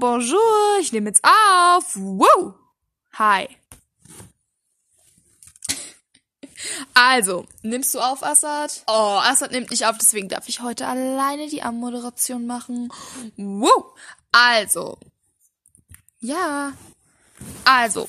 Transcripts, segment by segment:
bonjour, ich nehme jetzt auf. Woo! Hi. Also, nimmst du auf, Assad? Oh, Assad nimmt nicht auf, deswegen darf ich heute alleine die Anmoderation machen. Woo! Also. Ja. Also,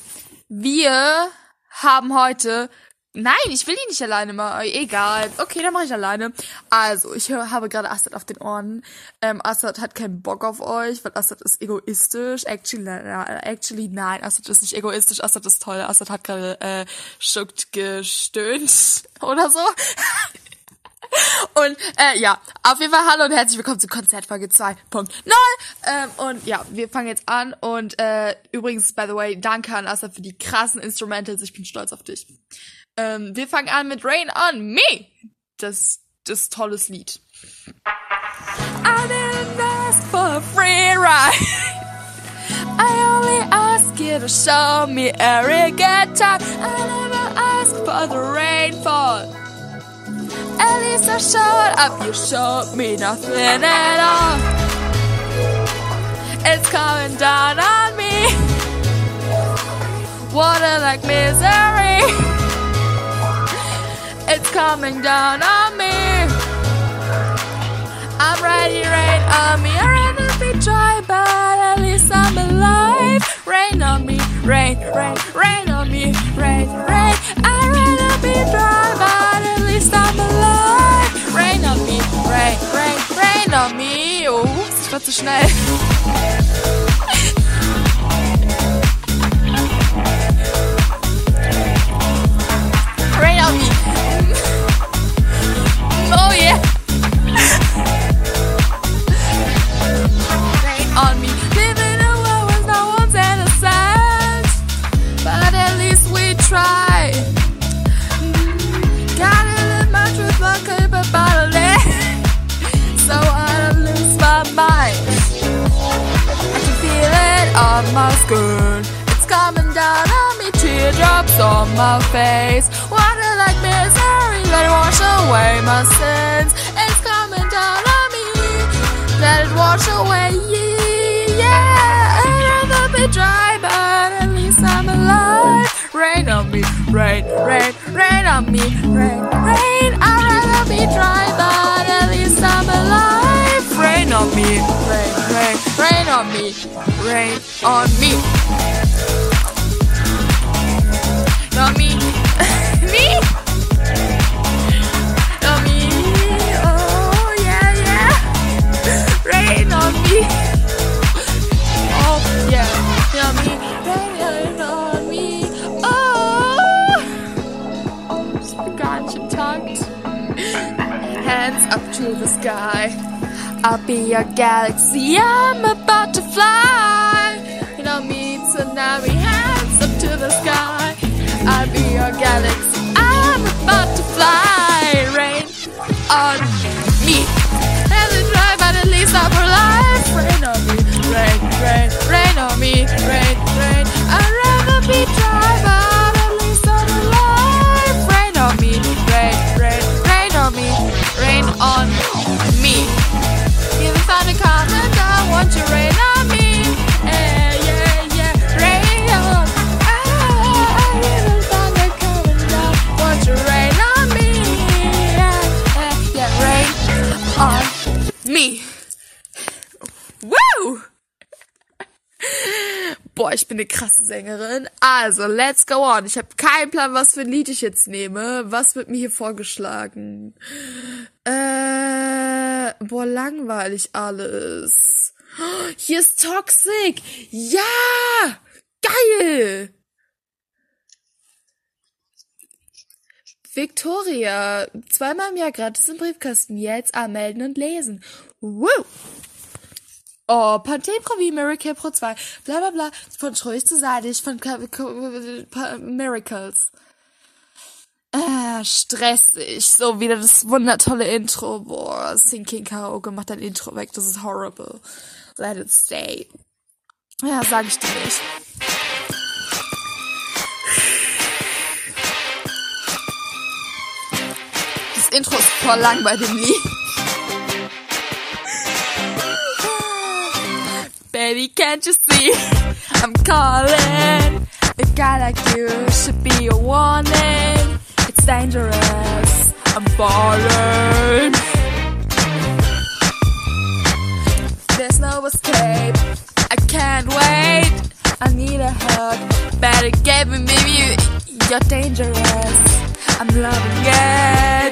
wir haben heute Nein, ich will die nicht alleine machen. Egal. Okay, dann mache ich alleine. Also, ich hör, habe gerade Assad auf den Ohren. Ähm, Assad hat keinen Bock auf euch, weil Assad ist egoistisch. Actually, actually nein, Assad ist nicht egoistisch. Assad ist toll. Assad hat gerade äh, schuckt gestöhnt oder so. Und äh, ja, auf jeden Fall hallo und herzlich willkommen zu Konzertfolge 2.0. Ähm, und ja, wir fangen jetzt an. Und äh, übrigens, by the way, danke an Assad für die krassen Instrumentals. Ich bin stolz auf dich. Ähm, wir fangen an mit Rain on Me. Das, das tolles Lied. I didn't ask for a free ride. I only ask you to show me every good time. I never asked for the rainfall. At least I showed up, you showed me nothing at all. It's coming down on me. Water like misery. It's coming down on me. I'm ready, rain on me. I'd rather be dry, but at least I'm alive. Rain on me, rain, rain, rain on me, rain, rain. I'd rather be dry, but at least I'm alive. Rain on me, rain, rain, rain on me. Oh, das war zu. My skin. It's coming down on me, teardrops on my face. Water like misery, let it wash away my sins. It's coming down on me, let it wash away. Yeah, I'd rather be dry, but at least I'm alive. Rain on me, rain, rain, rain on me, rain, rain. I'd rather be dry, but at least I'm alive. Rain on me, rain on me, rain on me. Not me. me? Not me. Oh, yeah, yeah. Rain on me. Oh, yeah. Not me. Rain on me. Oh. Got you tucked. Hands up to the sky. I'll be your galaxy. I'm about to fly. You know me, tsunami. Hands up to the sky. I'll be your galaxy. I'm about to fly. Rain on me. As drive, but at least I'm alive. Rain on me. Rain, rain, rain on me. Rain, rain. I'd rather be dry, Boah, ich bin eine krasse Sängerin. Also, let's go on. Ich habe keinen Plan, was für ein Lied ich jetzt nehme. Was wird mir hier vorgeschlagen? Äh, boah, langweilig alles. Hier ist Toxic. Ja! Geil! Victoria, zweimal im Jahr gratis im Briefkasten. Jetzt anmelden und lesen. Woo! Oh, Pantene Pro wie Miracle Pro 2. Bla bla bla. Von Schruig zu Seidig, von Miracles. Ah, stressig. So wieder das wundertolle Intro. Boah, Sinking Karaoke macht dein Intro weg. Das ist horrible. Let it stay. Ja, sag ich dir nicht. Das Intro ist voll lang bei dem Lied. Baby, can't you see? I'm calling. A guy like you should be a warning. It's dangerous. I'm falling. There's no escape. I can't wait. I need a hug. Better get me, maybe you're dangerous. I'm loving it.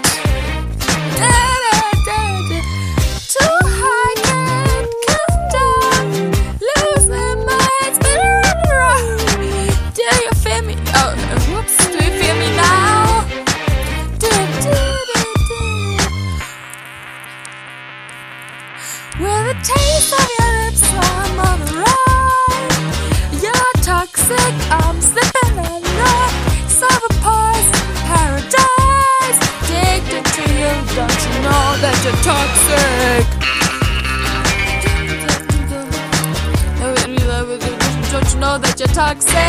You're toxic?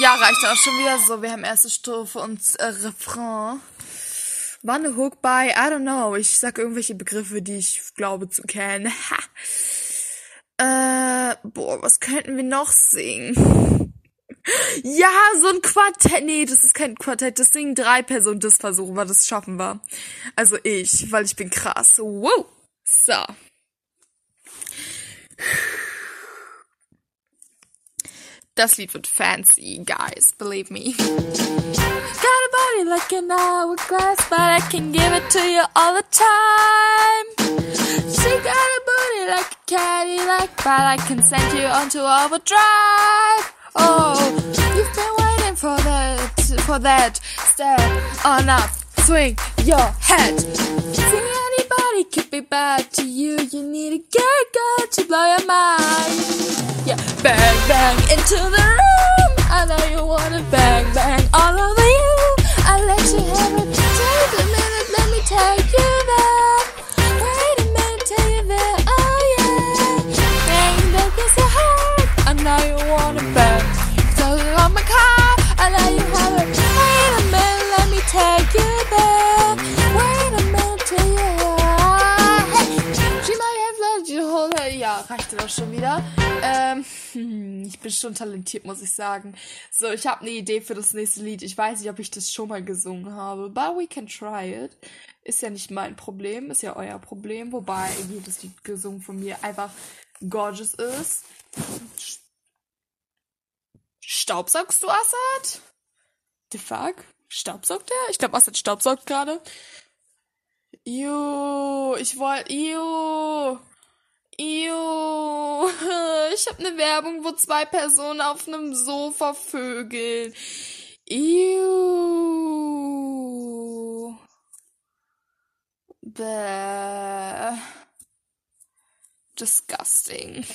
Ja, reicht auch schon wieder so. Wir haben erste Strophe und äh, Refrain. War Hook bei, I don't know. Ich sag irgendwelche Begriffe, die ich glaube zu kennen. Äh, boah, was könnten wir noch singen? Ja, so ein Quartett. Nee, das ist kein Quartett. Das singen drei Personen. Das versuchen wir, das schaffen wir. Also ich, weil ich bin krass. Wow. So. Das Lied wird fancy, guys. Believe me. Got a body like an hourglass, but I can give it to you all the time. She got a like a Cadillac, but I can send you onto overdrive. Oh, you've been waiting for that, for that. Step on up, swing your head. Be bad to you. You need a girl to blow your mind. Yeah, bang bang into the room. I know you wanna bang bang all over you. I let you have it. Take a minute, let me take you there. Wait a minute, take you there. Oh yeah. Bang bang kiss your heart. I know you wanna bang. Schon wieder. Ähm, hm, ich bin schon talentiert, muss ich sagen. So, ich habe eine Idee für das nächste Lied. Ich weiß nicht, ob ich das schon mal gesungen habe, but we can try it. Ist ja nicht mein Problem, ist ja euer Problem, wobei jedes Lied gesungen von mir einfach gorgeous ist. Staubsaugst du, Assad? The fuck? Staubsaugt er? Ich glaube, Assad staubsaugt gerade. Ew, ich wollte. Ew. Ich habe eine Werbung, wo zwei Personen auf einem Sofa vögeln. Ew. Bäh. Disgusting.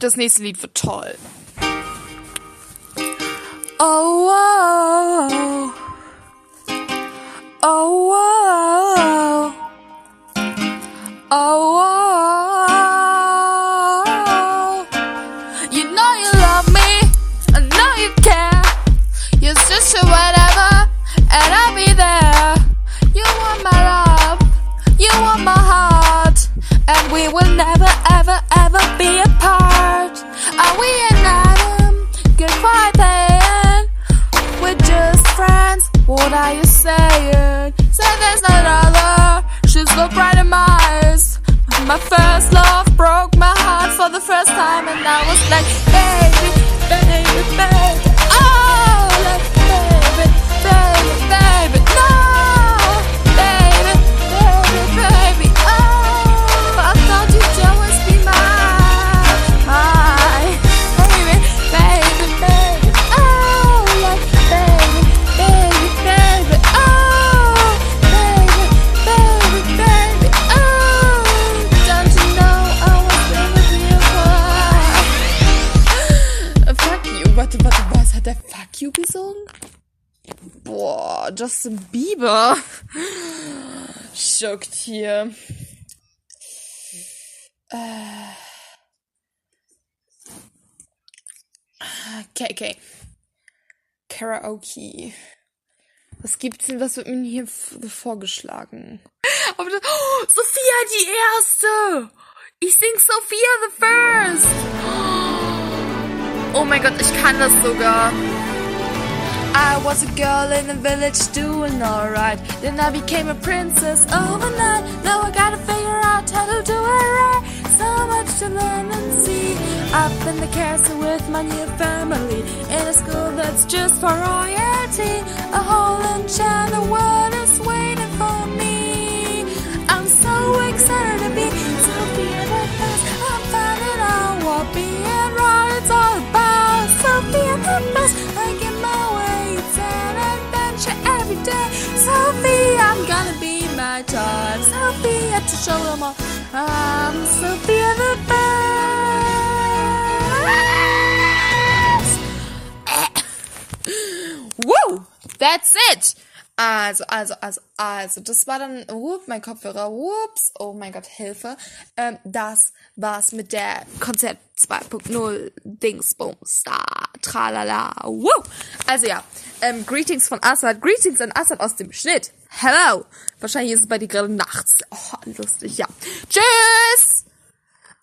Das nächste Lied wird toll. Oh, wow. Oh, wow. Like, baby, baby, baby. Justin Bieber. Schockt hier. Äh. Okay, okay. Karaoke. Was gibt's denn, was wird mir hier vorgeschlagen? Aber das, oh, Sophia die Erste! Ich sing Sophia the First! Oh mein Gott, ich kann das sogar. I was a girl in the village doing alright. Then I became a princess overnight. Now I gotta figure out how to do it right. So much to learn and see. Up in the castle with my new family. In a school that's just for royalty. A whole enchanted world is waiting for me. I'm so excited to be Sophia the best. I'm finding out what being right is all about. Sophia the best. I I'm gonna be my child. Sophia to show them all. I'm Sophia the best. Woo! That's it! Also, also, also, also, das war dann, whoop, mein Kopfhörer, whoops, oh mein Gott, Hilfe. Ähm, das war's mit der Konzert 2.0 Dingsbums da, tralala, woo. Also ja, ähm, Greetings von Assad, Greetings an Assad aus dem Schnitt. Hello! Wahrscheinlich ist es bei dir gerade nachts. Oh, lustig, ja. Tschüss!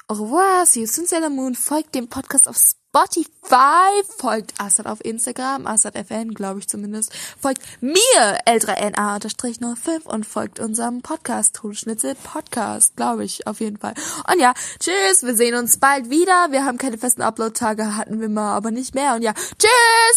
Au revoir, see you soon, Sailor Moon. Folgt dem Podcast auf Spotify, folgt Assad auf Instagram, AssadFN, glaube ich zumindest. Folgt mir, L3NA-05 und folgt unserem Podcast, Todesschnitzel Podcast, glaube ich, auf jeden Fall. Und ja, tschüss, wir sehen uns bald wieder. Wir haben keine festen Upload-Tage, hatten wir mal, aber nicht mehr. Und ja, tschüss!